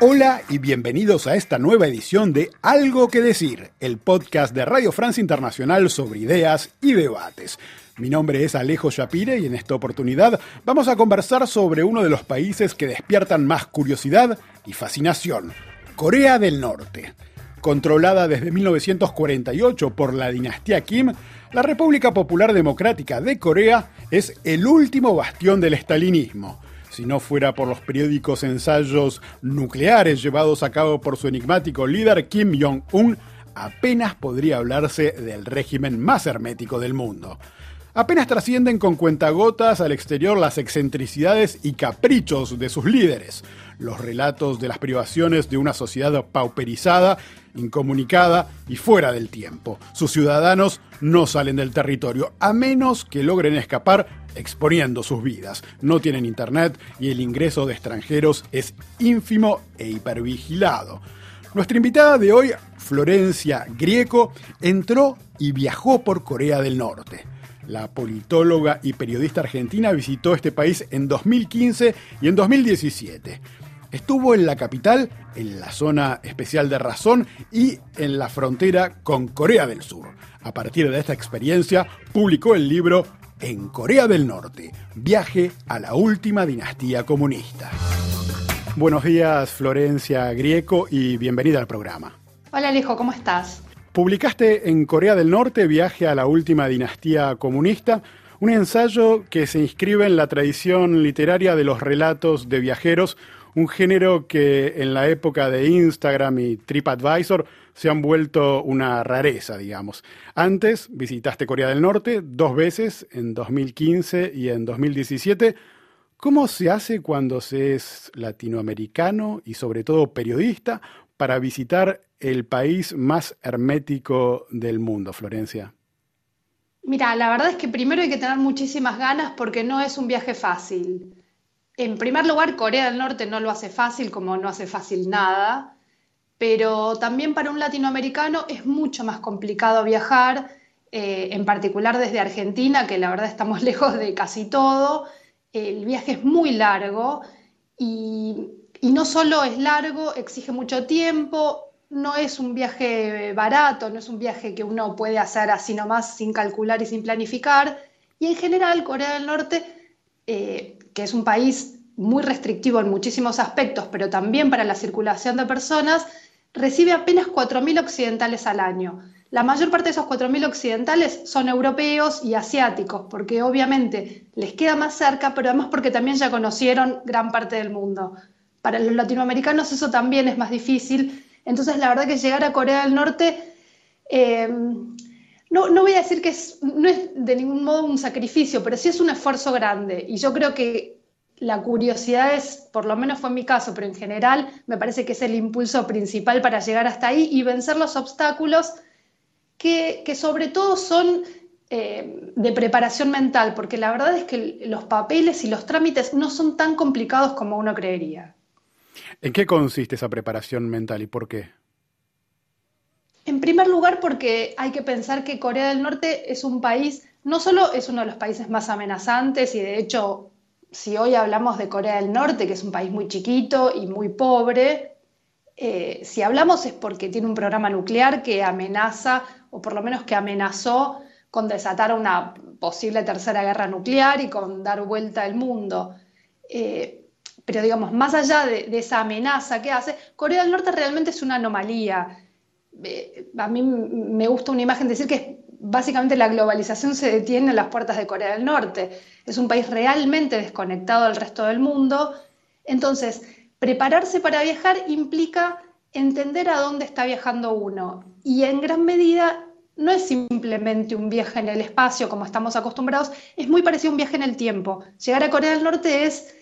Hola y bienvenidos a esta nueva edición de Algo que decir, el podcast de Radio France Internacional sobre ideas y debates. Mi nombre es Alejo Shapire y en esta oportunidad vamos a conversar sobre uno de los países que despiertan más curiosidad y fascinación, Corea del Norte. Controlada desde 1948 por la dinastía Kim, la República Popular Democrática de Corea es el último bastión del estalinismo si no fuera por los periódicos ensayos nucleares llevados a cabo por su enigmático líder Kim Jong-un, apenas podría hablarse del régimen más hermético del mundo. Apenas trascienden con cuentagotas al exterior las excentricidades y caprichos de sus líderes, los relatos de las privaciones de una sociedad pauperizada, incomunicada y fuera del tiempo. Sus ciudadanos no salen del territorio, a menos que logren escapar exponiendo sus vidas. No tienen internet y el ingreso de extranjeros es ínfimo e hipervigilado. Nuestra invitada de hoy, Florencia Grieco, entró y viajó por Corea del Norte. La politóloga y periodista argentina visitó este país en 2015 y en 2017. Estuvo en la capital, en la zona especial de Razón y en la frontera con Corea del Sur. A partir de esta experiencia, publicó el libro en Corea del Norte, viaje a la última dinastía comunista. Buenos días, Florencia Grieco, y bienvenida al programa. Hola Alejo, ¿cómo estás? Publicaste en Corea del Norte Viaje a la última dinastía comunista, un ensayo que se inscribe en la tradición literaria de los relatos de viajeros, un género que en la época de Instagram y TripAdvisor se han vuelto una rareza, digamos. Antes visitaste Corea del Norte dos veces, en 2015 y en 2017. ¿Cómo se hace cuando se es latinoamericano y sobre todo periodista para visitar el país más hermético del mundo, Florencia? Mira, la verdad es que primero hay que tener muchísimas ganas porque no es un viaje fácil. En primer lugar, Corea del Norte no lo hace fácil como no hace fácil nada pero también para un latinoamericano es mucho más complicado viajar, eh, en particular desde Argentina, que la verdad estamos lejos de casi todo. El viaje es muy largo y, no solo es largo, exige mucho tiempo, no es un viaje barato, no es un viaje que uno puede hacer así nomás sin calcular y sin planificar. Y en general, Corea del Norte, eh, que es un país muy restrictivo en muchísimos aspectos, pero también para la circulación de personas, recibe apenas 4.000 occidentales al año. La mayor parte de esos 4.000 occidentales son europeos y asiáticos, porque obviamente les queda más cerca, pero además porque también ya conocieron gran parte del mundo. Para los latinoamericanos eso también es más difícil. Entonces, la verdad que llegar a Corea del Norte, eh, no, no, voy a decir que no es de ningún modo un sacrificio, pero sí es un esfuerzo grande. Y yo creo que la curiosidad es, por lo menos fue mi caso, pero en general me parece que es el impulso principal para llegar hasta ahí y vencer los obstáculos que, sobre todo son eh, de preparación mental, porque la verdad es que los papeles y los trámites no son tan complicados como uno creería. ¿En qué consiste esa preparación mental y por qué? En primer lugar, porque hay que pensar que Corea del Norte es un país, no solo es uno de los países más amenazantes y de hecho si hoy hablamos de Corea del Norte, que es un país muy chiquito y muy pobre, eh, si hablamos es porque tiene un programa nuclear que amenaza, o por lo menos que amenazó con desatar una posible tercera guerra nuclear y con dar vuelta al mundo. Eh, pero digamos, más allá de, esa amenaza que hace, Corea del Norte realmente es una anomalía. Eh, a mí me gusta una imagen decir que básicamente la globalización se detiene en las puertas de Corea del Norte. Es un país realmente desconectado del resto del mundo. Entonces, prepararse para viajar implica entender a dónde está viajando uno. Y en gran medida no es simplemente un viaje en el espacio como estamos acostumbrados, es muy parecido a un viaje en el tiempo. Llegar a Corea del Norte es,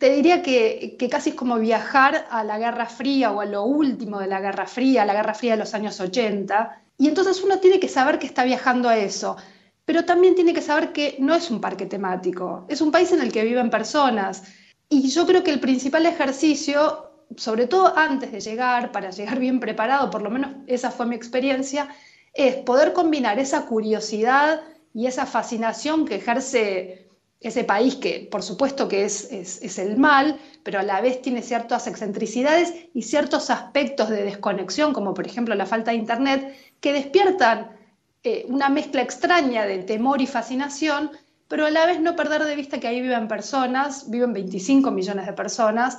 te diría que, casi es como viajar a la Guerra Fría o a lo último de la Guerra Fría, a la Guerra Fría de los años 80 y entonces uno tiene que saber que está viajando a eso, pero también tiene que saber que no es un parque temático, es un país en el que viven personas. Y yo creo que el principal ejercicio, sobre todo antes de llegar, para llegar bien preparado, por lo menos esa fue mi experiencia, es poder combinar esa curiosidad y esa fascinación que ejerce ese país que por supuesto que es, es, el mal, pero a la vez tiene ciertas excentricidades y ciertos aspectos de desconexión, como por ejemplo la falta de Internet, que despiertan eh, una mezcla extraña de temor y fascinación, pero a la vez no perder de vista que ahí viven personas, viven 25 millones de personas,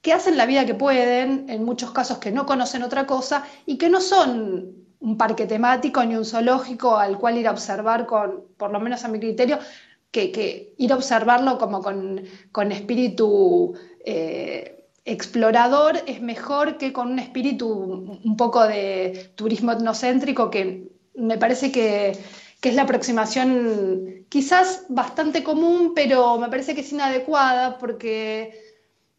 que hacen la vida que pueden, en muchos casos que no conocen otra cosa y que no son un parque temático ni un zoológico al cual ir a observar con, por lo menos a mi criterio, que, ir a observarlo como con, espíritu eh, explorador es mejor que con un espíritu un poco de turismo etnocéntrico que me parece que, es la aproximación quizás bastante común, pero me parece que es inadecuada porque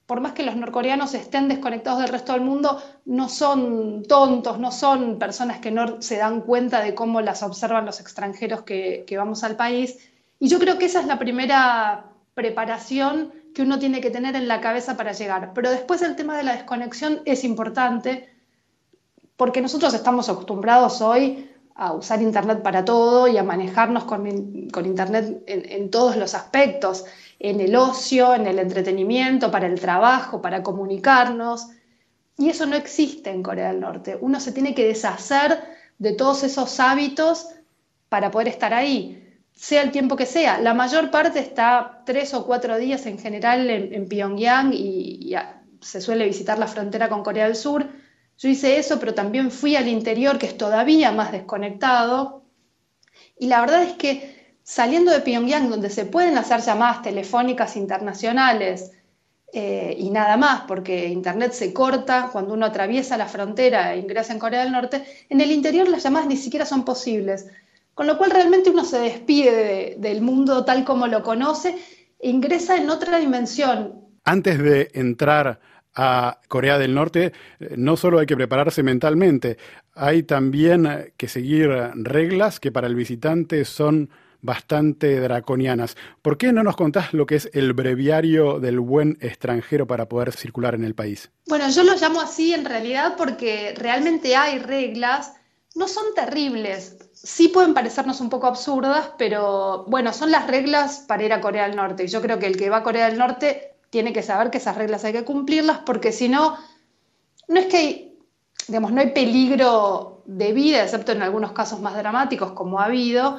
por más que los norcoreanos estén desconectados del resto del mundo, no son tontos, no son personas que no se dan cuenta de cómo las observan los extranjeros que, vamos al país. Y yo creo que esa es la primera preparación que uno tiene que tener en la cabeza para llegar. Pero después el tema de la desconexión es importante porque nosotros estamos acostumbrados hoy a usar Internet para todo y a manejarnos con, Internet en, todos los aspectos en el ocio, en el entretenimiento, para el trabajo, para comunicarnos. Y eso no existe en Corea del Norte. Uno se tiene que deshacer de todos esos hábitos para poder estar ahí, sea el tiempo que sea. La mayor parte está tres o cuatro días en general en, Pyongyang y, se suele visitar la frontera con Corea del Sur. Yo hice eso, pero también fui al interior, que es todavía más desconectado. Y la verdad es que saliendo de Pyongyang, donde se pueden hacer llamadas telefónicas internacionales eh, y nada más, porque Internet se corta cuando uno atraviesa la frontera e ingresa en Corea del Norte, en el interior las llamadas ni siquiera son posibles. Con lo cual realmente uno se despide del mundo tal como lo conoce e ingresa en otra dimensión. Antes de entrar a Corea del Norte, eh, no solo hay que prepararse mentalmente, hay también que seguir reglas que para el visitante son bastante draconianas. ¿Por qué no nos contás lo que es el breviario del buen extranjero para poder circular en el país? Bueno, yo lo llamo así en realidad porque realmente hay reglas, no son terribles, sí pueden parecernos un poco absurdas, pero bueno, son las reglas para ir a Corea del Norte. Y yo creo que el que va a Corea del Norte tiene que saber que esas reglas hay que cumplirlas porque si no, no es que hay, digamos, no hay peligro de vida, excepto en algunos casos más dramáticos como ha habido,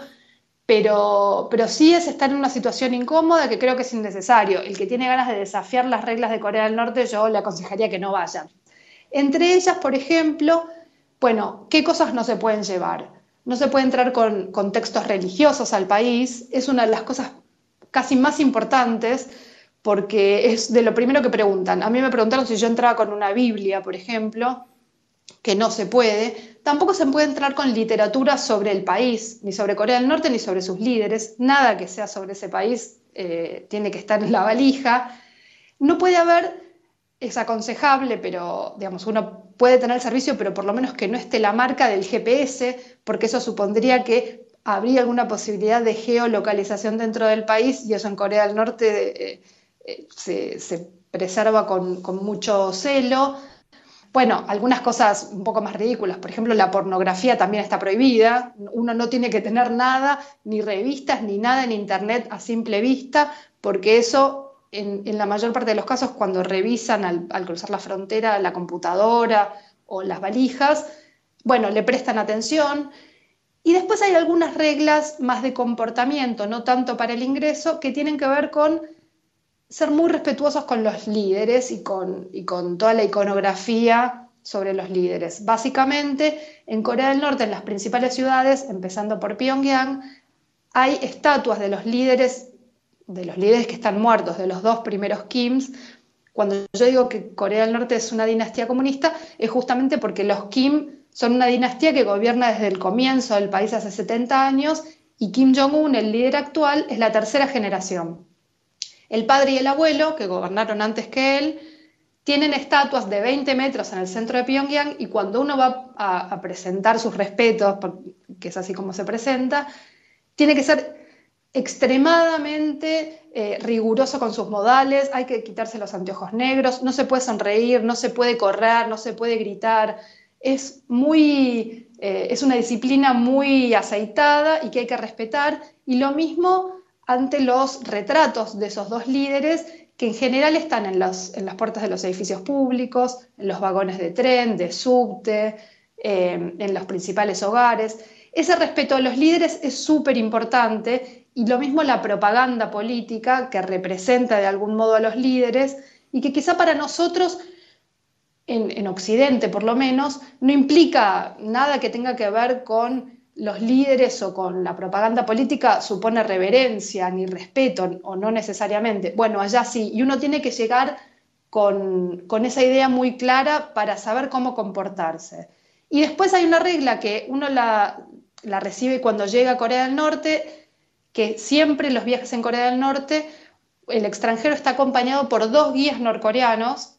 pero, pero sí es estar en una situación incómoda que creo que es innecesario. El que tiene ganas de desafiar las reglas de Corea del Norte, yo le aconsejaría que no vayan. Entre ellas, por ejemplo, bueno, ¿qué cosas no se pueden llevar? No se puede entrar con, textos religiosos al país, es una de las cosas casi más importantes porque es de lo primero que preguntan. A mí me preguntaron si yo entraba con una Biblia, por ejemplo, que no se puede. Tampoco se puede entrar con literatura sobre el país, ni sobre Corea del Norte, ni sobre sus líderes. Nada que sea sobre ese país eh, tiene que estar en la valija. No puede haber, es aconsejable, pero digamos, uno puede tener el servicio, pero por lo menos que no esté la marca del GPS, porque eso supondría que habría alguna posibilidad de geolocalización dentro del país y eso en Corea del Norte eh, eh, se, preserva con, con mucho celo. Bueno, algunas cosas un poco más ridículas, por ejemplo, la pornografía también está prohibida, uno no tiene que tener nada, ni revistas, ni nada en Internet a simple vista, porque eso, en, la mayor parte de los casos, cuando revisan al, cruzar la frontera la computadora o las valijas, bueno, le prestan atención. Y después hay algunas reglas más de comportamiento, no tanto para el ingreso, que tienen que ver con ser muy respetuosos con los líderes y con, y con toda la iconografía sobre los líderes. Básicamente, en Corea del Norte, en las principales ciudades, empezando por Pyongyang, hay estatuas de los líderes, de los líderes que están muertos, de los dos primeros Kims. Cuando yo digo que Corea del Norte es una dinastía comunista, es justamente porque los Kim son una dinastía que gobierna desde el comienzo del país hace 70 años y Kim Jong-un, el líder actual, es la tercera generación. El padre y el abuelo, que gobernaron antes que él, tienen estatuas de 20 metros en el centro de Pyongyang y cuando uno va a, presentar sus respetos, que es así como se presenta, tiene que ser extremadamente eh, riguroso con sus modales, hay que quitarse los anteojos negros, no se puede sonreír, no se puede correr, no se puede gritar, es muy eh, es una disciplina muy aceitada y que hay que respetar, y lo mismo ante los retratos de esos dos líderes que en general están en, las puertas de los edificios públicos, en los vagones de tren, de subte, eh, en los principales hogares. Ese respeto a los líderes es súper importante y lo mismo la propaganda política que representa de algún modo a los líderes y que quizá para nosotros, en, Occidente por lo menos, no implica nada que tenga que ver con los líderes o con la propaganda política supone reverencia ni respeto, o no necesariamente. Bueno, allá sí, y uno tiene que llegar con, esa idea muy clara para saber cómo comportarse. Y después hay una regla que uno la, la recibe cuando llega a Corea del Norte, que siempre los viajes en Corea del Norte el extranjero está acompañado por dos guías norcoreanos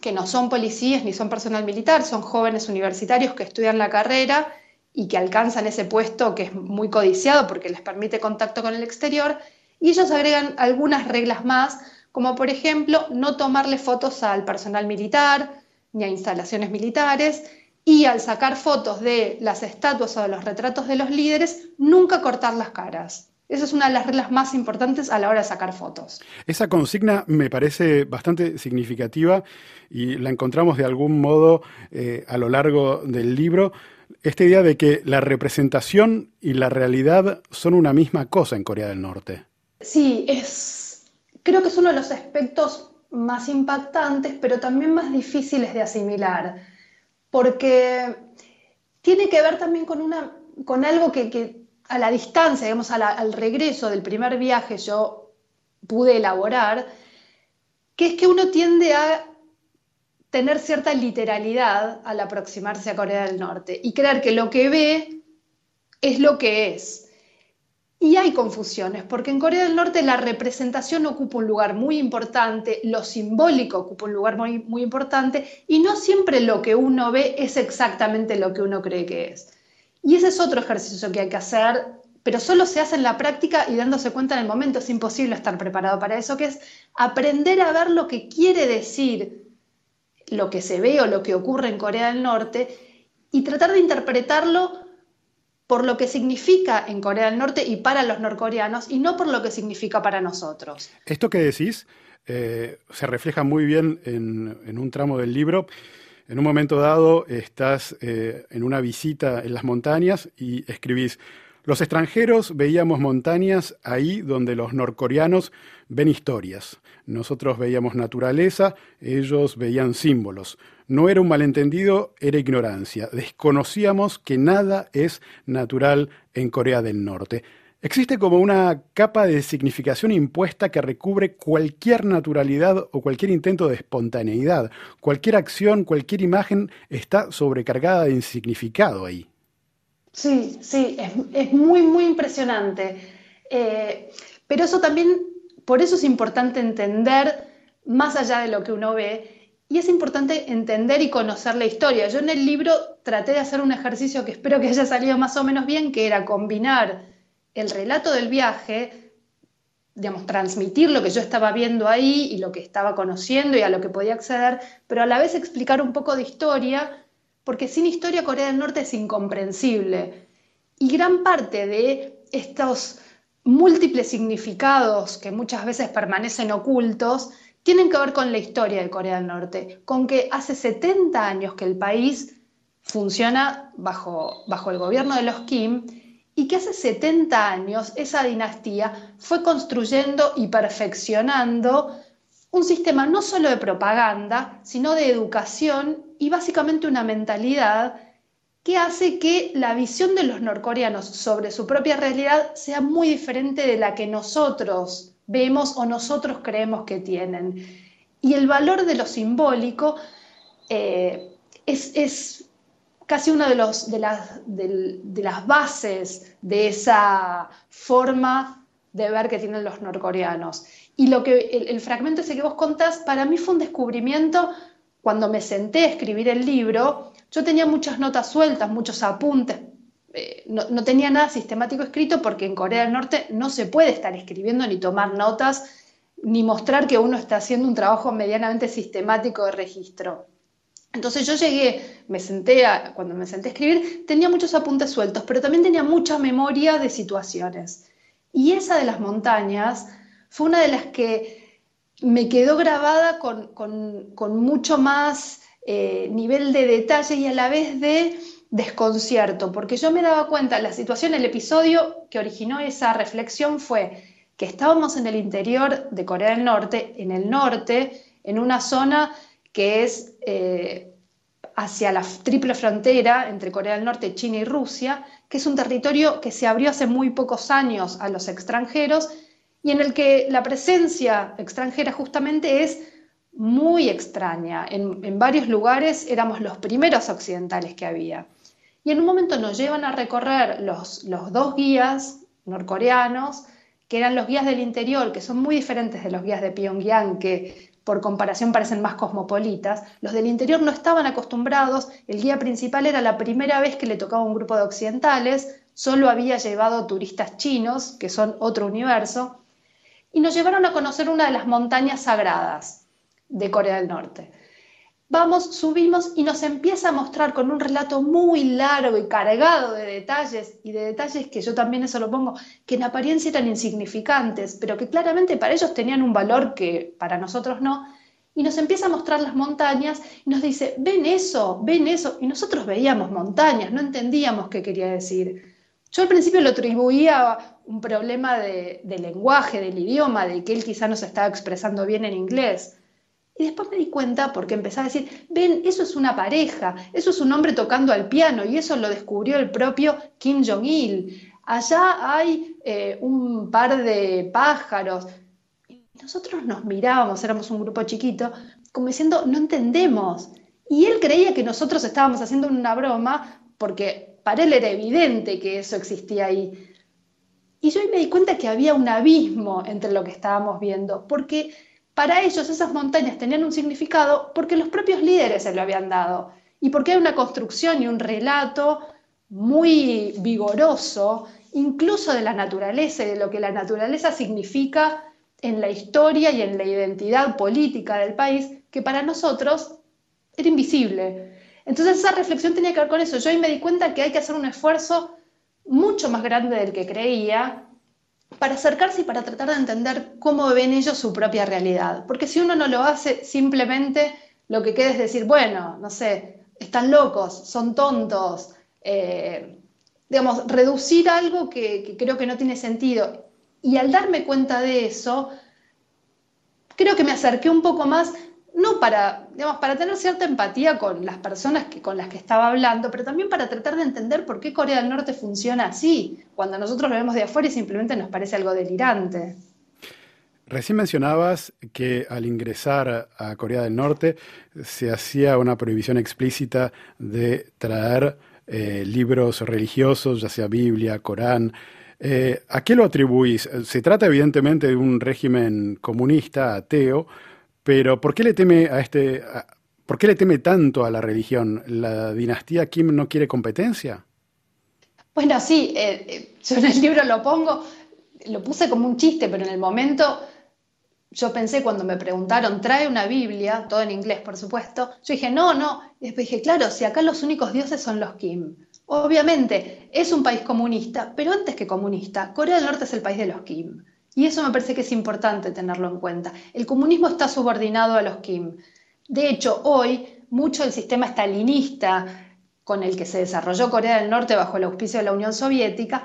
que no son policías ni son personal militar, son jóvenes universitarios que estudian la carrera y que alcanzan ese puesto que es muy codiciado porque les permite contacto con el exterior, y ellos agregan algunas reglas más, como por ejemplo no tomarle fotos al personal militar ni a instalaciones militares, y al sacar fotos de las estatuas o de los retratos de los líderes, nunca cortar las caras. Esa es una de las reglas más importantes a la hora de sacar fotos. Esa consigna me parece bastante significativa y la encontramos de algún modo eh, a lo largo del libro. Esta idea de que la representación y la realidad son una misma cosa en Corea del Norte. Sí, es, creo que es uno de los aspectos más impactantes, pero también más difíciles de asimilar, porque tiene que ver también con, una, con algo que, que a la distancia, digamos, al regreso del primer viaje yo pude elaborar, que es que uno tiende a tener cierta literalidad al aproximarse a Corea del Norte y creer que lo que ve es lo que es. Y hay confusiones, porque en Corea del Norte la representación ocupa un lugar muy importante, lo simbólico ocupa un lugar muy, importante, y no siempre lo que uno ve es exactamente lo que uno cree que es. Y ese es otro ejercicio que hay que hacer, pero solo se hace en la práctica y dándose cuenta en el momento. Es imposible estar preparado para eso, que es aprender a ver lo que quiere decir lo que se ve o lo que ocurre en Corea del Norte y tratar de interpretarlo por lo que significa en Corea del Norte y para los norcoreanos y no por lo que significa para nosotros. Esto que decís eh, se refleja muy bien en un tramo del libro en un momento dado estás eh, en una visita en las montañas y escribís, los extranjeros veíamos montañas ahí donde los norcoreanos ven historias. Nosotros veíamos naturaleza, ellos veían símbolos. No era un malentendido, era ignorancia. Desconocíamos que nada es natural en Corea del Norte. Existe como una capa de significación impuesta que recubre cualquier naturalidad o cualquier intento de espontaneidad. Cualquier acción, cualquier imagen está sobrecargada de significado ahí. Sí, sí, es, muy, muy impresionante. Eh, pero eso también, por eso es importante entender más allá de lo que uno ve y es importante entender y conocer la historia. Yo en el libro traté de hacer un ejercicio que espero que haya salido más o menos bien, que era combinar el relato del viaje, digamos, transmitir lo que yo estaba viendo ahí y lo que estaba conociendo y a lo que podía acceder, pero a la vez explicar un poco de historia, porque sin historia Corea del Norte es incomprensible. Y gran parte de estos múltiples significados que muchas veces permanecen ocultos tienen que ver con la historia de Corea del Norte, con que hace 70 años que el país funciona bajo, bajo el gobierno de los Kim y que hace 70 años esa dinastía fue construyendo y perfeccionando un sistema no solo de propaganda, sino de educación y básicamente una mentalidad que hace que la visión de los norcoreanos sobre su propia realidad sea muy diferente de la que nosotros vemos o nosotros creemos que tienen. Y el valor de lo simbólico eh, es, es casi una de, los, las bases de esa forma de ver que tienen los norcoreanos. Y lo que el, fragmento ese que vos contás, para mí fue un descubrimiento cuando me senté a escribir el libro. Yo tenía muchas notas sueltas, muchos apuntes, eh, no, no, tenía nada sistemático escrito porque en Corea del Norte no se puede estar escribiendo ni tomar notas ni mostrar que uno está haciendo un trabajo medianamente sistemático de registro. Entonces yo llegué, me senté, cuando me senté a escribir, tenía muchos apuntes sueltos, pero también tenía mucha memoria de situaciones. Y esa de las montañas fue una de las que me quedó grabada con, mucho más eh, nivel de detalle y a la vez de desconcierto, porque yo me daba cuenta, la situación, el episodio que originó esa reflexión fue que estábamos en el interior de Corea del Norte, en el norte, en una zona que es eh, hacia la triple frontera entre Corea del Norte, China y Rusia, que es un territorio que se abrió hace muy pocos años a los extranjeros y en el que la presencia extranjera justamente es muy extraña. En, varios lugares éramos los primeros occidentales que había. Y en un momento nos llevan a recorrer los, los dos guías norcoreanos, que eran los guías del interior, que son muy diferentes de los guías de Pyongyang, que por comparación parecen más cosmopolitas. Los del interior no estaban acostumbrados, el guía principal era la primera vez que le tocaba un grupo de occidentales, solo había llevado turistas chinos, que son otro universo, y nos llevaron a conocer una de las montañas sagradas de Corea del Norte. Vamos, subimos y nos empieza a mostrar con un relato muy largo y cargado de detalles, y de detalles que yo también eso lo pongo, que en apariencia eran insignificantes, pero que claramente para ellos tenían un valor que para nosotros no, y nos empieza a mostrar las montañas y nos dice, ven eso, ven eso, y nosotros veíamos montañas, no entendíamos qué quería decir. Yo al principio lo atribuía a un problema de, de lenguaje, del idioma, de que él quizá no se estaba expresando bien en inglés y después me di cuenta porque empecé a decir, ven, eso es una pareja, eso es un hombre tocando al piano y eso lo descubrió el propio Kim Jong-il. Allá hay eh, un par de pájaros. Y nosotros nos mirábamos, éramos un grupo chiquito, como diciendo, no entendemos. Y él creía que nosotros estábamos haciendo una broma porque para él era evidente que eso existía ahí. Y yo me di cuenta que había un abismo entre lo que estábamos viendo, porque para ellos esas montañas tenían un significado porque los propios líderes se lo habían dado y porque hay una construcción y un relato muy vigoroso, incluso de la naturaleza y de lo que la naturaleza significa en la historia y en la identidad política del país, que para nosotros era invisible. Entonces esa reflexión tenía que ver con eso. Yo ahí me di cuenta que hay que hacer un esfuerzo mucho más grande del que creía para acercarse y para tratar de entender cómo ven ellos su propia realidad. Porque si uno no lo hace, simplemente lo que queda es decir, bueno, no sé, están locos, son tontos, eh, digamos, reducir algo que, que creo que no tiene sentido. Y al darme cuenta de eso, creo que me acerqué un poco más no para, digamos, para tener cierta empatía con las personas que, con las que estaba hablando, pero también para tratar de entender por qué Corea del Norte funciona así, cuando nosotros lo vemos de afuera y simplemente nos parece algo delirante. Recién mencionabas que al ingresar a Corea del Norte se hacía una prohibición explícita de traer eh, libros religiosos, ya sea Biblia, Corán. Eh, ¿A qué lo atribuís? Se trata evidentemente de un régimen comunista, ateo, pero ¿por qué le teme a este, por qué le teme tanto a la religión? ¿La dinastía Kim no quiere competencia? Bueno, sí, eh, eh, yo en el libro lo pongo, lo puse como un chiste, pero en el momento yo pensé cuando me preguntaron, trae una Biblia, todo en inglés por supuesto, yo dije, no, no, y después dije, claro, si acá los únicos dioses son los Kim. Obviamente, es un país comunista, pero antes que comunista, Corea del Norte es el país de los Kim. Y eso me parece que es importante tenerlo en cuenta. El comunismo está subordinado a los Kim. De hecho, hoy mucho del sistema estalinista con el que se desarrolló Corea del Norte bajo el auspicio de la Unión Soviética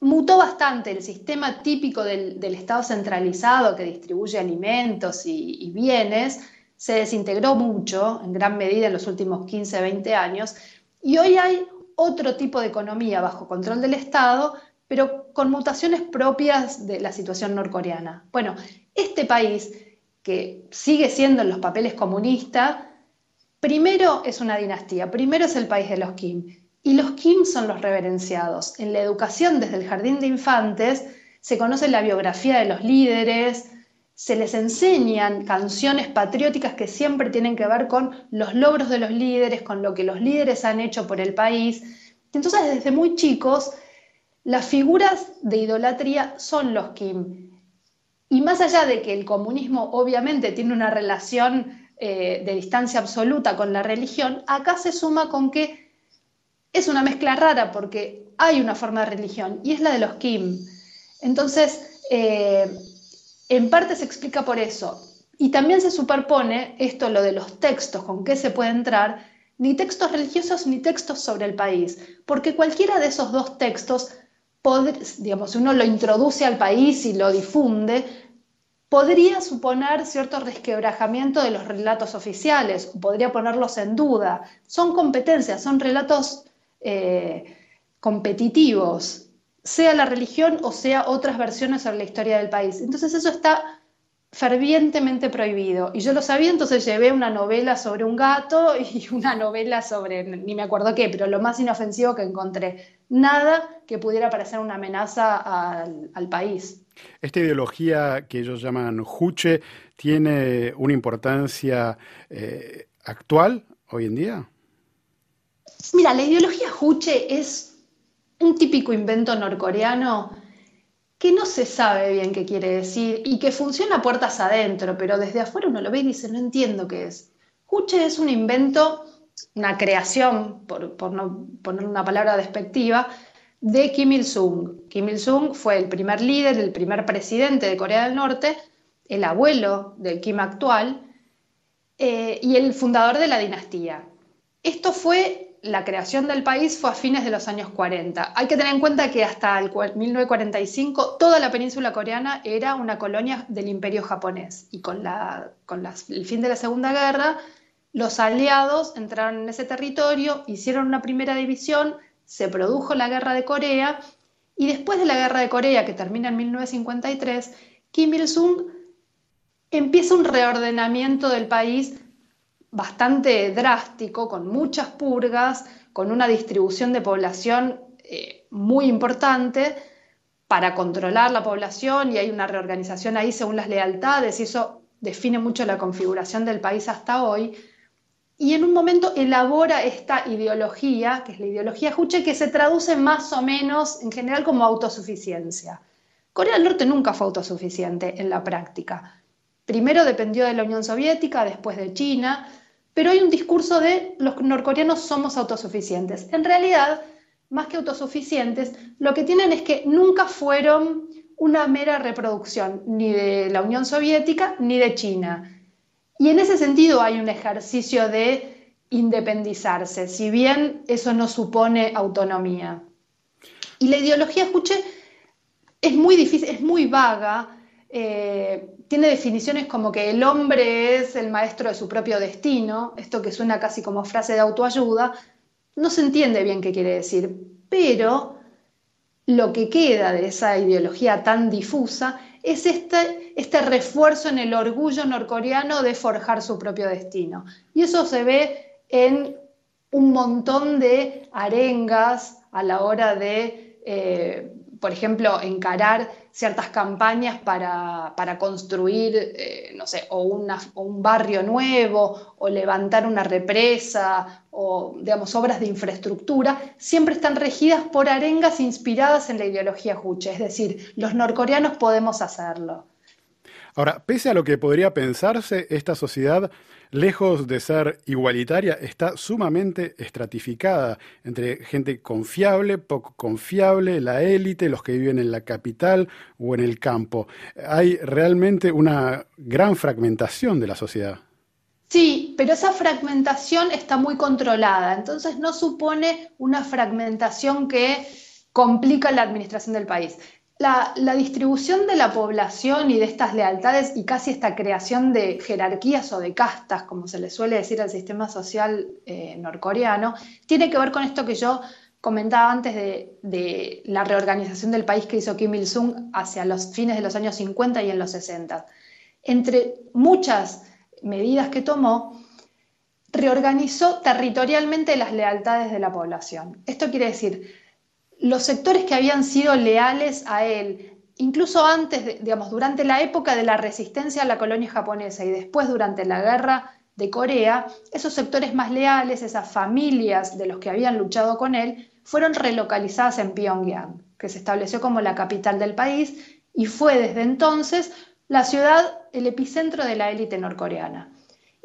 mutó bastante. El sistema típico del, Estado centralizado que distribuye alimentos y, y bienes se desintegró mucho, en gran medida en los últimos 15, 20 años, y hoy hay otro tipo de economía bajo control del Estado pero con mutaciones propias de la situación norcoreana. Bueno, este país, que sigue siendo en los papeles comunista, primero es una dinastía, primero es el país de los Kim, y los Kim son los reverenciados. En la educación desde el jardín de infantes se conoce la biografía de los líderes, se les enseñan canciones patrióticas que siempre tienen que ver con los logros de los líderes, con lo que los líderes han hecho por el país. Entonces, desde muy chicos las figuras de idolatría son los Kim. Y más allá de que el comunismo obviamente tiene una relación eh, de distancia absoluta con la religión, acá se suma con que es una mezcla rara porque hay una forma de religión y es la de los Kim. Entonces, eh, en parte se explica por eso. Y también se superpone esto, lo de los textos, con qué se puede entrar, ni textos religiosos ni textos sobre el país, porque cualquiera de esos dos textos, digamos, si uno lo introduce al país y lo difunde, podría suponer cierto resquebrajamiento de los relatos oficiales, podría ponerlos en duda. Son competencias, son relatos eh, competitivos, sea la religión o sea otras versiones sobre la historia del país. Entonces eso está fervientemente prohibido. Y yo lo sabía, entonces llevé una novela sobre un gato y una novela sobre, ni me acuerdo qué, pero lo más inofensivo que encontré. Nada que pudiera parecer una amenaza al, país. Esta ideología que ellos llaman Juche tiene una importancia eh, actual hoy en día. Mira, la ideología Juche es un típico invento norcoreano que no se sabe bien qué quiere decir y que funciona puertas adentro, pero desde afuera uno lo ve y dice, no entiendo qué es. Juche es un invento, una creación, por, no poner una palabra despectiva, de Kim Il-sung. Kim Il-sung fue el primer líder, el primer presidente de Corea del Norte, el abuelo del Kim actual eh, y el fundador de la dinastía. Esto fue la creación del país fue a fines de los años 40. Hay que tener en cuenta que hasta el 1945 toda la península coreana era una colonia del imperio japonés y con, el fin de la Segunda Guerra los aliados entraron en ese territorio, hicieron una primera división, se produjo la Guerra de Corea y después de la Guerra de Corea, que termina en 1953, Kim Il-sung empieza un reordenamiento del país bastante drástico, con muchas purgas, con una distribución de población eh, muy importante para controlar la población y hay una reorganización ahí según las lealtades y eso define mucho la configuración del país hasta hoy. Y en un momento elabora esta ideología, que es la ideología Juche, que se traduce más o menos en general como autosuficiencia. Corea del Norte nunca fue autosuficiente en la práctica. Primero dependió de la Unión Soviética, después de China, pero hay un discurso de los norcoreanos somos autosuficientes. En realidad, más que autosuficientes, lo que tienen es que nunca fueron una mera reproducción ni de la Unión Soviética ni de China. Y en ese sentido hay un ejercicio de independizarse, si bien eso no supone autonomía. Y la ideología, escuché, es muy difícil, es muy vaga, eh, tiene definiciones como que el hombre es el maestro de su propio destino, esto que suena casi como frase de autoayuda, no se entiende bien qué quiere decir, pero lo que queda de esa ideología tan difusa es este, este refuerzo en el orgullo norcoreano de forjar su propio destino. Y eso se ve en un montón de arengas a la hora de eh, por ejemplo, encarar ciertas campañas para, construir, eh, no sé, o, un barrio nuevo, o levantar una represa, o, digamos, obras de infraestructura, siempre están regidas por arengas inspiradas en la ideología Juche, es decir, los norcoreanos podemos hacerlo. Ahora, pese a lo que podría pensarse, esta sociedad, lejos de ser igualitaria, está sumamente estratificada entre gente confiable, poco confiable, la élite, los que viven en la capital o en el campo. Hay realmente una gran fragmentación de la sociedad. Sí, pero esa fragmentación está muy controlada, entonces no supone una fragmentación que complica la administración del país. La, distribución de la población y de estas lealtades y casi esta creación de jerarquías o de castas, como se le suele decir al sistema social eh, norcoreano, tiene que ver con esto que yo comentaba antes de, de, la reorganización del país que hizo Kim Il-sung hacia los fines de los años 50 y en los 60. Entre muchas medidas que tomó, reorganizó territorialmente las lealtades de la población. Esto quiere decir, los sectores que habían sido leales a él, incluso antes, digamos, durante la época de la resistencia a la colonia japonesa y después durante la guerra de Corea, esos sectores más leales, esas familias de los que habían luchado con él, fueron relocalizadas en Pyongyang, que se estableció como la capital del país y fue desde entonces la ciudad, el epicentro de la élite norcoreana.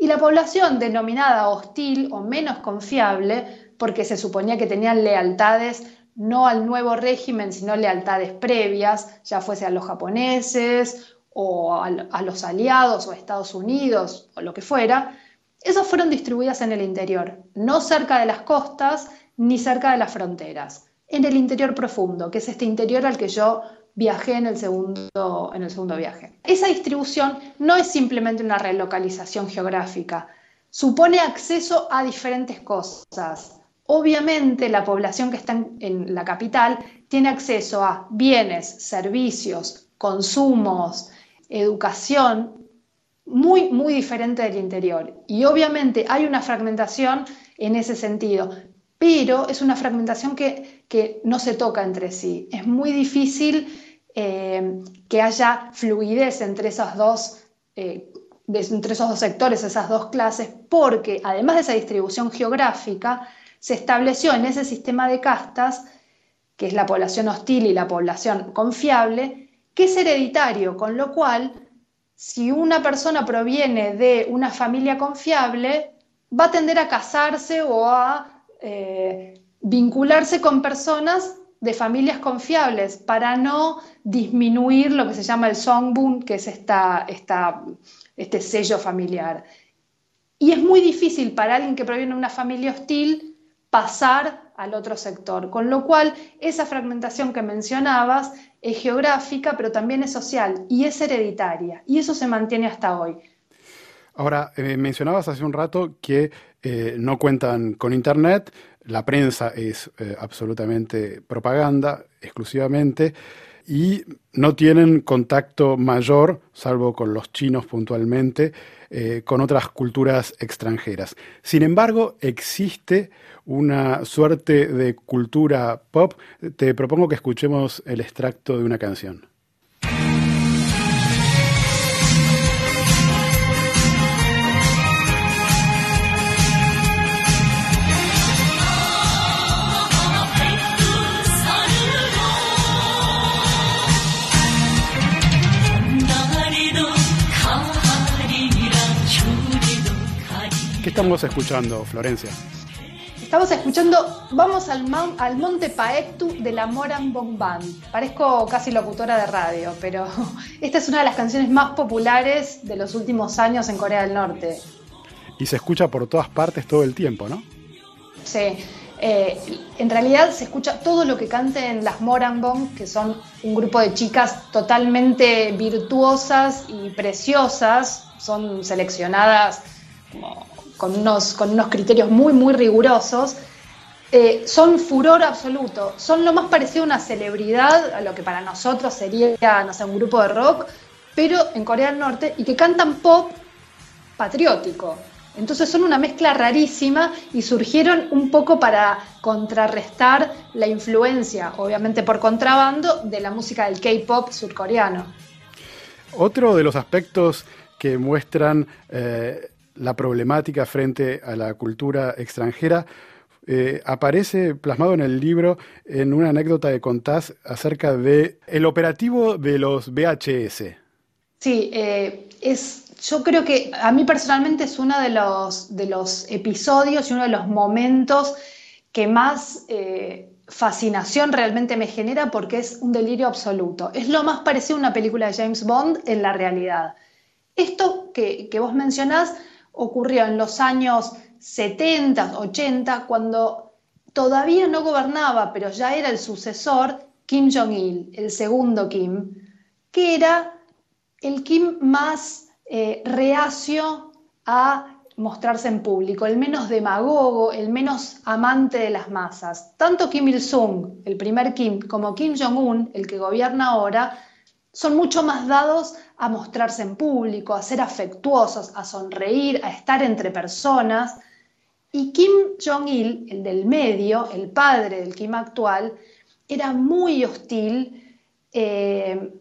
y la población denominada hostil o menos confiable, porque se suponía que tenían lealtades no al nuevo régimen, sino lealtades previas, ya fuese a los japoneses o a, los aliados o a Estados Unidos o lo que fuera, esas fueron distribuidas en el interior, no cerca de las costas ni cerca de las fronteras, en el interior profundo, que es este interior al que yo viajé en el, segundo, en el segundo viaje. Esa distribución no es simplemente una relocalización geográfica, supone acceso a diferentes cosas. Obviamente la población que está en la capital tiene acceso a bienes, servicios, consumos, educación muy, muy diferente del interior. Y obviamente hay una fragmentación en ese sentido, pero es una fragmentación que, que no se toca entre sí. Es muy difícil eh, que haya fluidez entre dos, eh, entre esos dos sectores, esas dos clases, porque además de esa distribución geográfica, se estableció en ese sistema de castas, que es la población hostil y la población confiable, que es hereditario, con lo cual, si una persona proviene de una familia confiable, va a tender a casarse o a eh, vincularse con personas de familias confiables para no disminuir lo que se llama el songbun, que es esta, este sello familiar. Y es muy difícil para alguien que proviene de una familia hostil pasar al otro sector, con lo cual esa fragmentación que mencionabas es geográfica, pero también es social y es hereditaria, y eso se mantiene hasta hoy. Ahora, eh, mencionabas hace un rato que eh, no cuentan con Internet, la prensa es eh, absolutamente propaganda exclusivamente y no tienen contacto mayor, salvo con los chinos puntualmente, eh, con otras culturas extranjeras. Sin embargo, existe una suerte de cultura pop. Te propongo que escuchemos el extracto de una canción. Estamos escuchando, Florencia? Estamos escuchando Vamos al, al Monte Paektu de la Moran Bong Band. Parezco casi locutora de radio, pero esta es una de las canciones más populares de los últimos años en Corea del Norte. Y se escucha por todas partes todo el tiempo, ¿no? Sí. Eh, en realidad se escucha todo lo que canten las Moranbong, que son un grupo de chicas totalmente virtuosas y preciosas, son seleccionadas como con unos, con unos criterios muy, muy rigurosos, eh, son furor absoluto, son lo más parecido a una celebridad, a lo que para nosotros sería, no un grupo de rock, pero en Corea del Norte, y que cantan pop patriótico. Entonces son una mezcla rarísima y surgieron un poco para contrarrestar la influencia, obviamente por contrabando, de la música del K-pop surcoreano. Otro de los aspectos que muestran eh, la problemática frente a la cultura extranjera eh, aparece plasmado en el libro en una anécdota de contás acerca de el operativo de los VHS. Sí, eh, es, yo creo que a mí personalmente es uno de los, de los episodios y uno de los momentos que más eh, fascinación realmente me genera porque es un delirio absoluto. Es lo más parecido a una película de James Bond en la realidad. Esto que, que vos mencionás ocurrió en los años 70, 80, cuando todavía no gobernaba, pero ya era el sucesor, Kim Jong-il, el segundo Kim, que era el Kim más eh, reacio a mostrarse en público, el menos demagogo, el menos amante de las masas. Tanto Kim Il-sung, el primer Kim, como Kim Jong-un, el que gobierna ahora, son mucho más dados a mostrarse en público, a ser afectuosos, a sonreír, a estar entre personas. Y Kim Jong-il, el del medio, el padre del Kim actual, era muy hostil eh,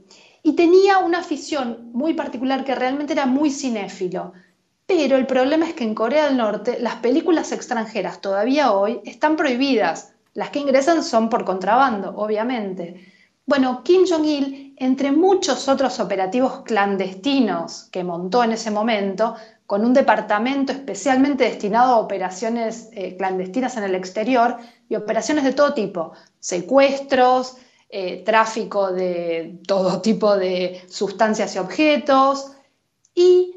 y tenía una afición muy particular que realmente era muy cinéfilo. Pero el problema es que en Corea del Norte las películas extranjeras todavía hoy están prohibidas. Las que ingresan son por contrabando, obviamente. Bueno, Kim Jong-il, entre muchos otros operativos clandestinos que montó en ese momento, con un departamento especialmente destinado a operaciones eh, clandestinas en el exterior y operaciones de todo tipo, secuestros, eh, tráfico de todo tipo de sustancias y objetos, y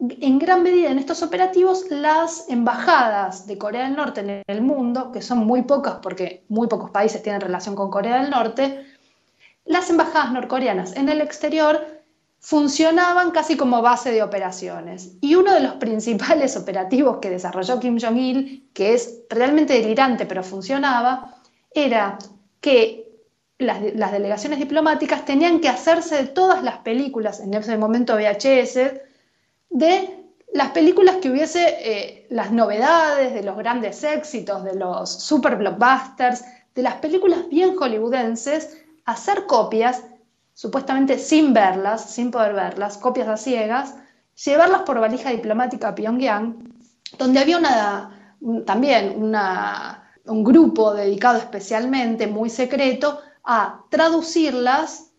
en gran medida en estos operativos las embajadas de Corea del Norte en el mundo, que son muy pocas porque muy pocos países tienen relación con Corea del Norte, las embajadas norcoreanas en el exterior funcionaban casi como base de operaciones. Y uno de los principales operativos que desarrolló Kim Jong-il, que es realmente delirante pero funcionaba, era que las, delegaciones diplomáticas tenían que hacerse de todas las películas, en ese momento VHS, de las películas que hubiese eh, las novedades, de los grandes éxitos, de los super blockbusters, de las películas bien hollywoodenses, hacer copias, supuestamente sin verlas, sin poder verlas, copias a ciegas, llevarlas por valija diplomática a Pyongyang, donde había una, también un grupo dedicado especialmente, muy secreto, a traducirlas,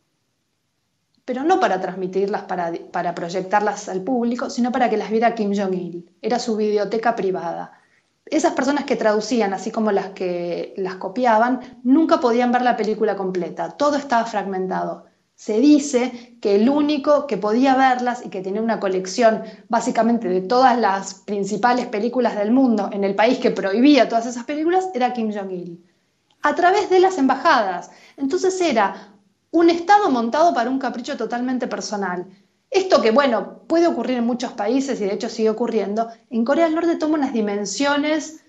pero no para transmitirlas, para, proyectarlas al público, sino para que las viera Kim Jong-il. Era su biblioteca privada. Esas personas que traducían, así como las que las copiaban, nunca podían ver la película completa. Todo estaba fragmentado. Se dice que el único que podía verlas y que tenía una colección básicamente de todas las principales películas del mundo en el país que prohibía todas esas películas era Kim Jong-il a través de las embajadas. Entonces era un Estado montado para un capricho totalmente personal. Esto que, bueno, puede ocurrir en muchos países y de hecho sigue ocurriendo, en Corea del Norte toma unas dimensiones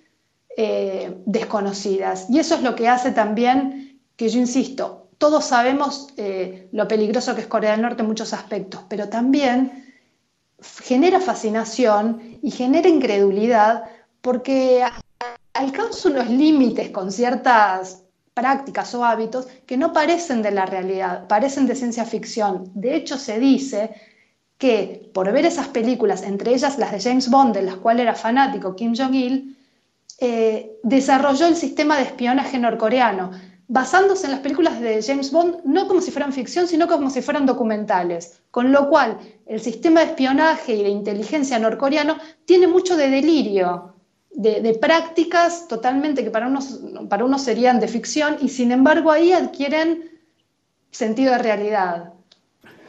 eh, desconocidas. Y eso es lo que hace también que yo insisto, todos sabemos eh, lo peligroso que es Corea del Norte en muchos aspectos, pero también genera fascinación y genera incredulidad porque alcanza unos límites con ciertas prácticas o hábitos que no parecen de la realidad, parecen de ciencia ficción. De hecho, se dice que por ver esas películas, entre ellas las de James Bond, de las cuales era fanático Kim Jong-il, eh, desarrolló el sistema de espionaje norcoreano, basándose en las películas de James Bond no como si fueran ficción, sino como si fueran documentales. Con lo cual, el sistema de espionaje y de inteligencia norcoreano tiene mucho de delirio, de, prácticas totalmente que para unos, para unos serían de ficción y sin embargo ahí adquieren sentido de realidad.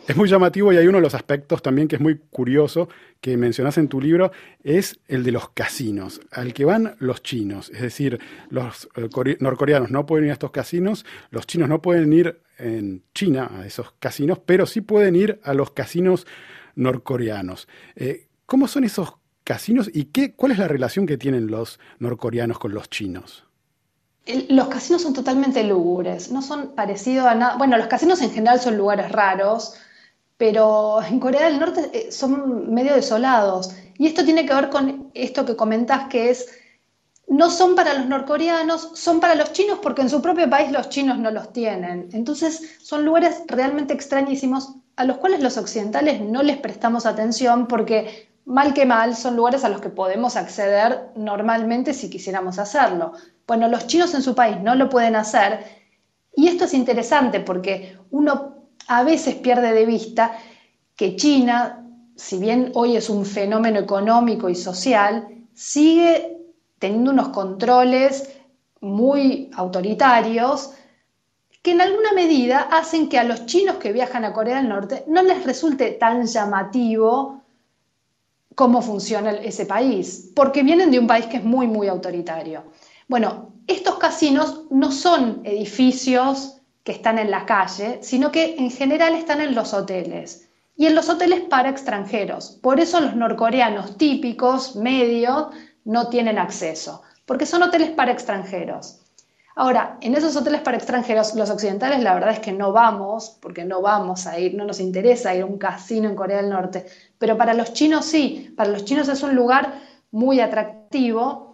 Es muy llamativo y hay uno de los aspectos también que es muy curioso que mencionas en tu libro, es el de los casinos, al que van los chinos. Es decir, los eh, norcoreanos no pueden ir a estos casinos, los chinos no pueden ir en China a esos casinos, pero sí pueden ir a los casinos norcoreanos. Eh, ¿Cómo son esos casinos y qué, cuál es la relación que tienen los norcoreanos con los chinos? los casinos son totalmente lúgubres, no son parecidos a nada. Bueno, los casinos en general son lugares raros, pero en Corea del Norte eh, son medio desolados. Y esto tiene que ver con esto que comentas, que es, no son para los norcoreanos, son para los chinos porque en su propio país los chinos no los tienen. Entonces son lugares realmente extrañísimos a los cuales los occidentales no les prestamos atención porque mal que mal, son lugares a los que podemos acceder normalmente si quisiéramos hacerlo. Bueno, los chinos en su país no lo pueden hacer y esto es interesante porque uno a veces pierde de vista que China, si bien hoy es un fenómeno económico y social, sigue teniendo unos controles muy autoritarios que en alguna medida hacen que a los chinos que viajan a Corea del Norte no les resulte tan llamativo cómo funciona ese país, porque vienen de un país que es muy, muy autoritario. Bueno, estos casinos no son edificios que están en la calle, sino que en general están en los hoteles. Y en los hoteles para extranjeros. Por eso los norcoreanos típicos, medios, no tienen acceso, porque son hoteles para extranjeros. Ahora, en esos hoteles para extranjeros, los occidentales la verdad es que no vamos, porque no vamos a ir, no nos interesa ir a un casino en Corea del Norte, pero para los chinos sí, para los chinos es un lugar muy atractivo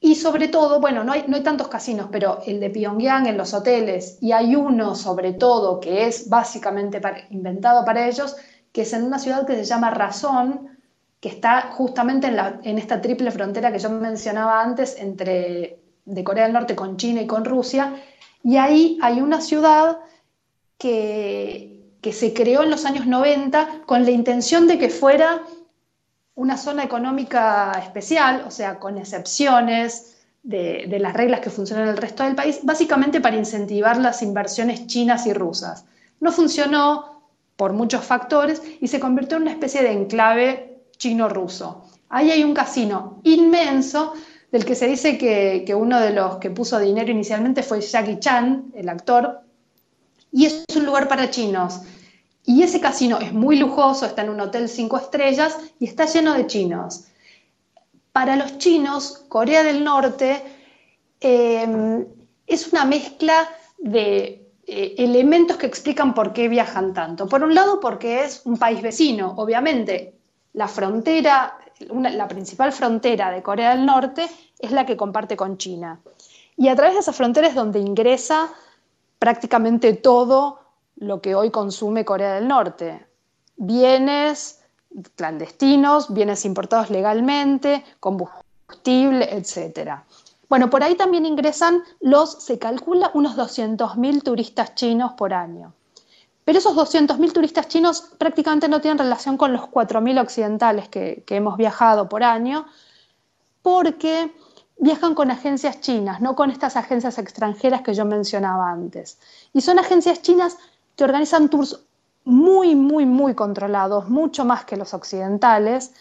y sobre todo, bueno, no hay, no hay tantos casinos, pero el de Pyongyang en los hoteles, y hay uno sobre todo que es básicamente inventado para ellos, que es en una ciudad que se llama Razón, que está justamente en, en esta triple frontera que yo mencionaba antes entre de Corea del Norte con China y con Rusia, y ahí hay una ciudad que, que se creó en los años 90 con la intención de que fuera una zona económica especial, o sea, con excepciones de, las reglas que funcionan en el resto del país, básicamente para incentivar las inversiones chinas y rusas. No funcionó por muchos factores y se convirtió en una especie de enclave chino-ruso. Ahí hay un casino inmenso del que se dice que, que, uno de los que puso dinero inicialmente fue Jackie Chan, el actor, y es un lugar para chinos. Y ese casino es muy lujoso, está en un hotel cinco estrellas y está lleno de chinos. Para los chinos, Corea del Norte eh, es una mezcla de eh, elementos que explican por qué viajan tanto. Por un lado, porque es un país vecino, obviamente. La frontera, la principal frontera de Corea del Norte es la que comparte con China. Y a través de esa frontera es donde ingresa prácticamente todo lo que hoy consume Corea del Norte. Bienes clandestinos, bienes importados legalmente, combustible, etc. Bueno, por ahí también ingresan los, se calcula, unos 200.000 turistas chinos por año. Pero esos 200.000 turistas chinos prácticamente no tienen relación con los 4.000 occidentales que, que hemos viajado por año, porque viajan con agencias chinas, no con estas agencias extranjeras que yo mencionaba antes. Y son agencias chinas que organizan tours muy, muy, muy controlados, mucho más que los occidentales,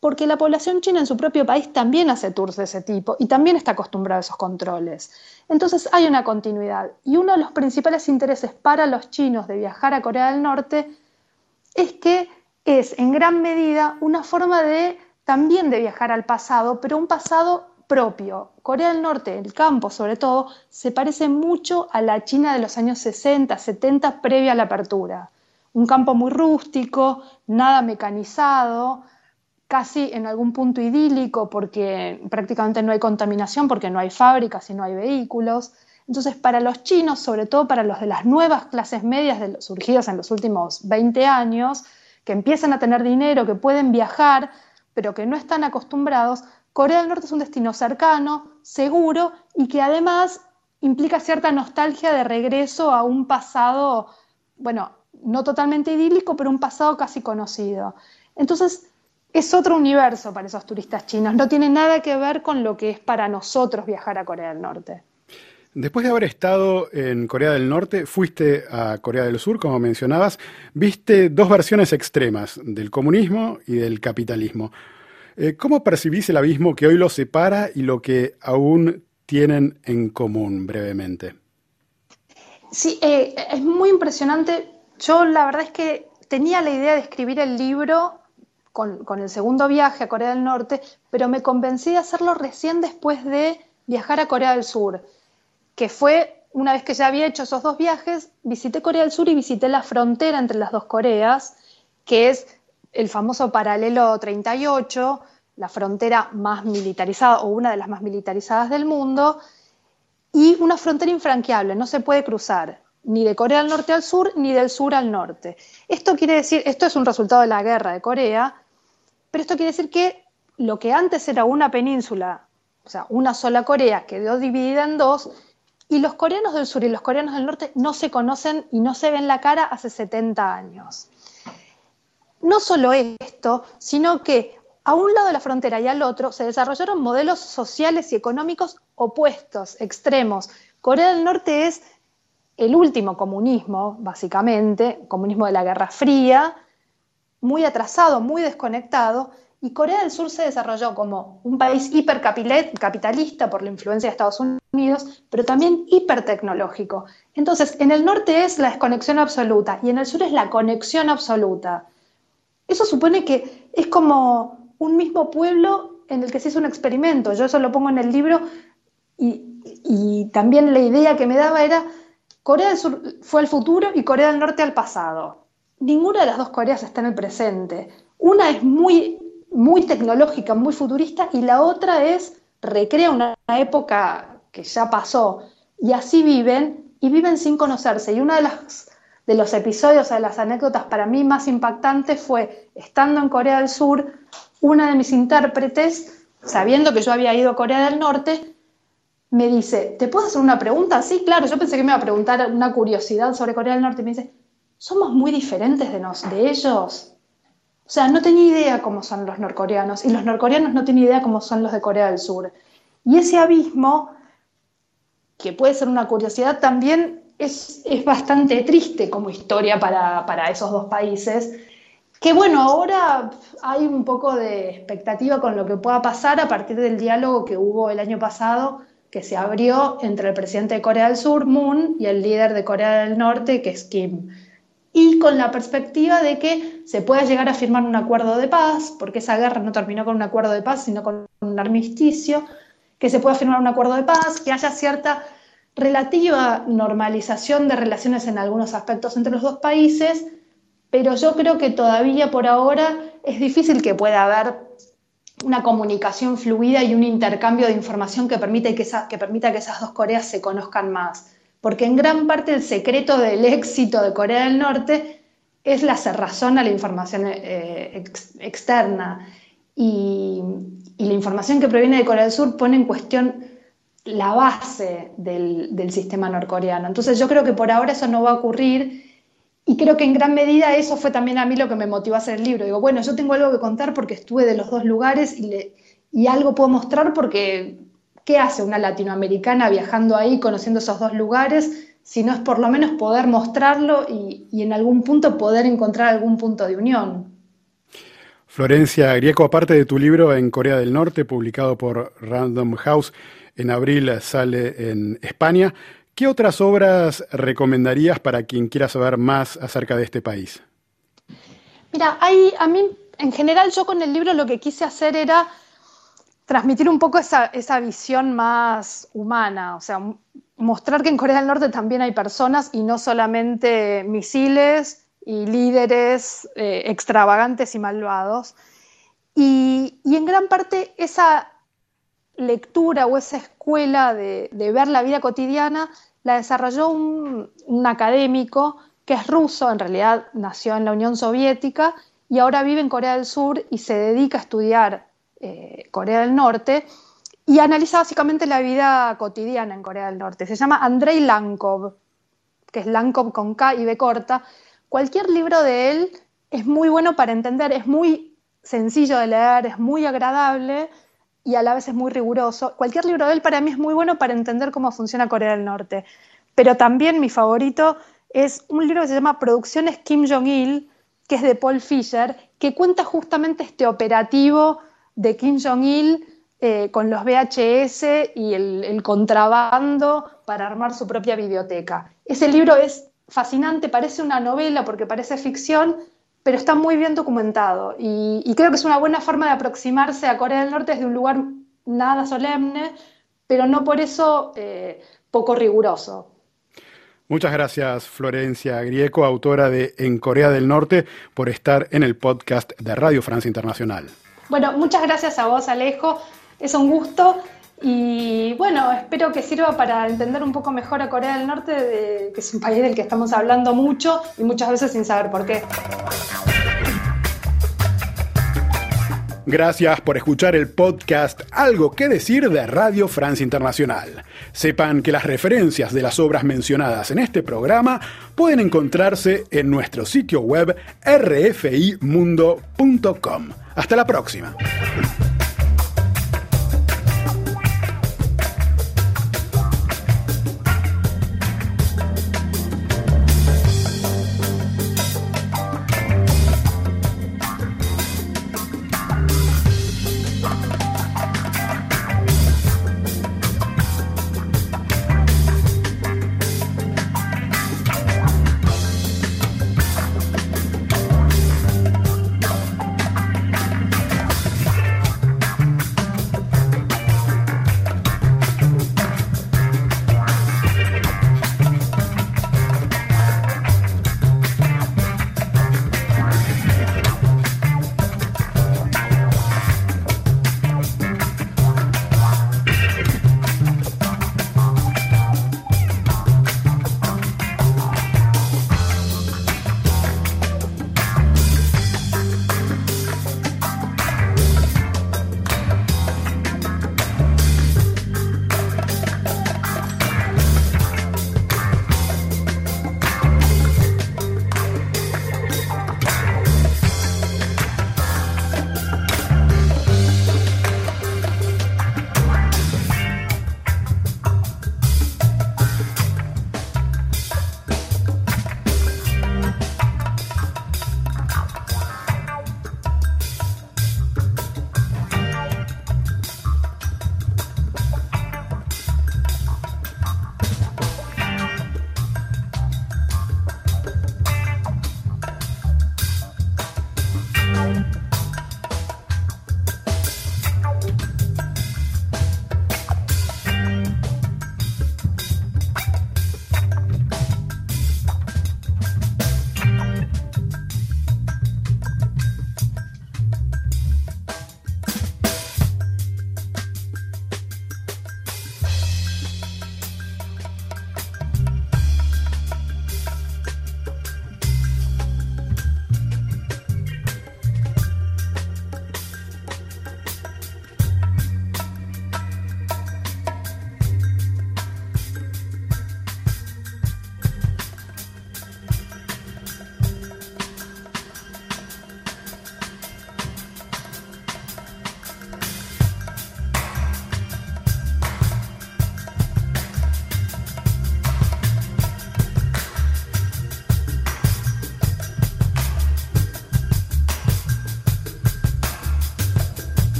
porque la población china en su propio país también hace tours de ese tipo y también está acostumbrada a esos controles. Entonces hay una continuidad. Y uno de los principales intereses para los chinos de viajar a Corea del Norte es que es en gran medida una forma de también de viajar al pasado, pero un pasado propio. Corea del Norte, el campo sobre todo, se parece mucho a la China de los años 60, 70, previa a la apertura. Un campo muy rústico, nada mecanizado, casi en algún punto idílico porque prácticamente no hay contaminación, porque no hay fábricas y no hay vehículos. Entonces, para los chinos, sobre todo para los de las nuevas clases medias surgidas en los últimos 20 años, que empiezan a tener dinero, que pueden viajar, pero que no están acostumbrados, Corea del Norte es un destino cercano, seguro y que además implica cierta nostalgia de regreso a un pasado, bueno, no totalmente idílico, pero un pasado casi conocido. Entonces, es otro universo para esos turistas chinos, no tiene nada que ver con lo que es para nosotros viajar a Corea del Norte. Después de haber estado en Corea del Norte, fuiste a Corea del Sur, como mencionabas, viste dos versiones extremas del comunismo y del capitalismo. Eh, ¿Cómo percibís el abismo que hoy los separa y lo que aún tienen en común brevemente? Sí, eh, es muy impresionante. Yo la verdad es que tenía la idea de escribir el libro con, con, el segundo viaje a Corea del Norte, pero me convencí de hacerlo recién después de viajar a Corea del Sur, que fue una vez que ya había hecho esos dos viajes, visité Corea del Sur y visité la frontera entre las dos Coreas, que es el famoso paralelo 38, la frontera más militarizada o una de las más militarizadas del mundo, y una frontera infranqueable, no se puede cruzar ni de Corea del Norte al sur ni del sur al norte. Esto quiere decir, esto es un resultado de la guerra de Corea, pero esto quiere decir que lo que antes era una península, o sea, una sola Corea, quedó dividida en dos, y los coreanos del sur y los coreanos del norte no se conocen y no se ven la cara hace 70 años. No solo esto, sino que a un lado de la frontera y al otro se desarrollaron modelos sociales y económicos opuestos, extremos. Corea del Norte es el último comunismo, básicamente, comunismo de la Guerra Fría, muy atrasado, muy desconectado, y Corea del Sur se desarrolló como un país hipercapitalista por la influencia de Estados Unidos, pero también hipertecnológico. Entonces, en el norte es la desconexión absoluta y en el sur es la conexión absoluta. Eso supone que es como un mismo pueblo en el que se hizo un experimento. Yo eso lo pongo en el libro y, también la idea que me daba era Corea del Sur fue al futuro y Corea del Norte al pasado. Ninguna de las dos Coreas está en el presente. Una es muy, muy tecnológica, muy futurista y la otra es recrea una época que ya pasó y así viven y viven sin conocerse. Y una de las de los episodios, de las anécdotas para mí más impactantes fue estando en Corea del Sur, una de mis intérpretes, sabiendo que yo había ido a Corea del Norte, me dice, ¿te puedo hacer una pregunta? Sí, claro, yo pensé que me iba a preguntar una curiosidad sobre Corea del Norte. Me dice, ¿somos muy diferentes de, nos, de ellos? O sea, no tenía idea cómo son los norcoreanos y los norcoreanos no tienen idea cómo son los de Corea del Sur. Y ese abismo, que puede ser una curiosidad, también es, bastante triste como historia para, para esos dos países. Que bueno, ahora hay un poco de expectativa con lo que pueda pasar a partir del diálogo que hubo el año pasado, que se abrió entre el presidente de Corea del Sur, Moon, y el líder de Corea del Norte, que es Kim y con la perspectiva de que se pueda llegar a firmar un acuerdo de paz, porque esa guerra no terminó con un acuerdo de paz, sino con un armisticio, que se pueda firmar un acuerdo de paz, que haya cierta relativa normalización de relaciones en algunos aspectos entre los dos países, pero yo creo que todavía por ahora es difícil que pueda haber una comunicación fluida y un intercambio de información que, permite que, permita que esas dos Coreas se conozcan más porque en gran parte el secreto del éxito de Corea del Norte es la cerrazón a la información eh, externa. Y, la información que proviene de Corea del Sur pone en cuestión la base del, sistema norcoreano. Entonces yo creo que por ahora eso no va a ocurrir y creo que en gran medida eso fue también a mí lo que me motivó a hacer el libro. Digo, bueno, yo tengo algo que contar porque estuve de los dos lugares y, y algo puedo mostrar porque ¿Qué hace una latinoamericana viajando ahí, conociendo esos dos lugares? Si no es por lo menos poder mostrarlo y, en algún punto poder encontrar algún punto de unión. Florencia Grieco, aparte de tu libro en Corea del Norte, publicado por Random House, en abril sale en España. ¿Qué otras obras recomendarías para quien quiera saber más acerca de este país? Mira, a mí, en general, yo con el libro lo que quise hacer era transmitir un poco esa, visión más humana, o sea, mostrar que en Corea del Norte también hay personas y no solamente misiles y líderes eh, extravagantes y malvados. Y, en gran parte esa lectura o esa escuela de, ver la vida cotidiana la desarrolló un, académico que es ruso, en realidad nació en la Unión Soviética y ahora vive en Corea del Sur y se dedica a estudiar eh, Corea del Norte y analiza básicamente la vida cotidiana en Corea del Norte. Se llama Andrei Lankov, que es Lankov con K y B corta. Cualquier libro de él es muy bueno para entender, es muy sencillo de leer, es muy agradable y a la vez es muy riguroso. Cualquier libro de él para mí es muy bueno para entender cómo funciona Corea del Norte. Pero también mi favorito es un libro que se llama Producciones Kim Jong-il, que es de Paul Fisher, que cuenta justamente este operativo de Kim Jong-il eh, con los VHS y el, contrabando para armar su propia biblioteca. Ese libro es fascinante, parece una novela porque parece ficción, pero está muy bien documentado y, creo que es una buena forma de aproximarse a Corea del Norte desde un lugar nada solemne, pero no por eso eh, poco riguroso. Muchas gracias Florencia Grieco, autora de En Corea del Norte, por estar en el podcast de Radio Francia Internacional. Bueno, muchas gracias a vos, Alejo. Es un gusto y bueno, espero que sirva para entender un poco mejor a Corea del Norte, que es un país del que estamos hablando mucho y muchas veces sin saber por qué. Gracias por escuchar el podcast Algo que decir de Radio Francia Internacional. Sepan que las referencias de las obras mencionadas en este programa pueden encontrarse en nuestro sitio web rfimundo.com. Hasta la próxima.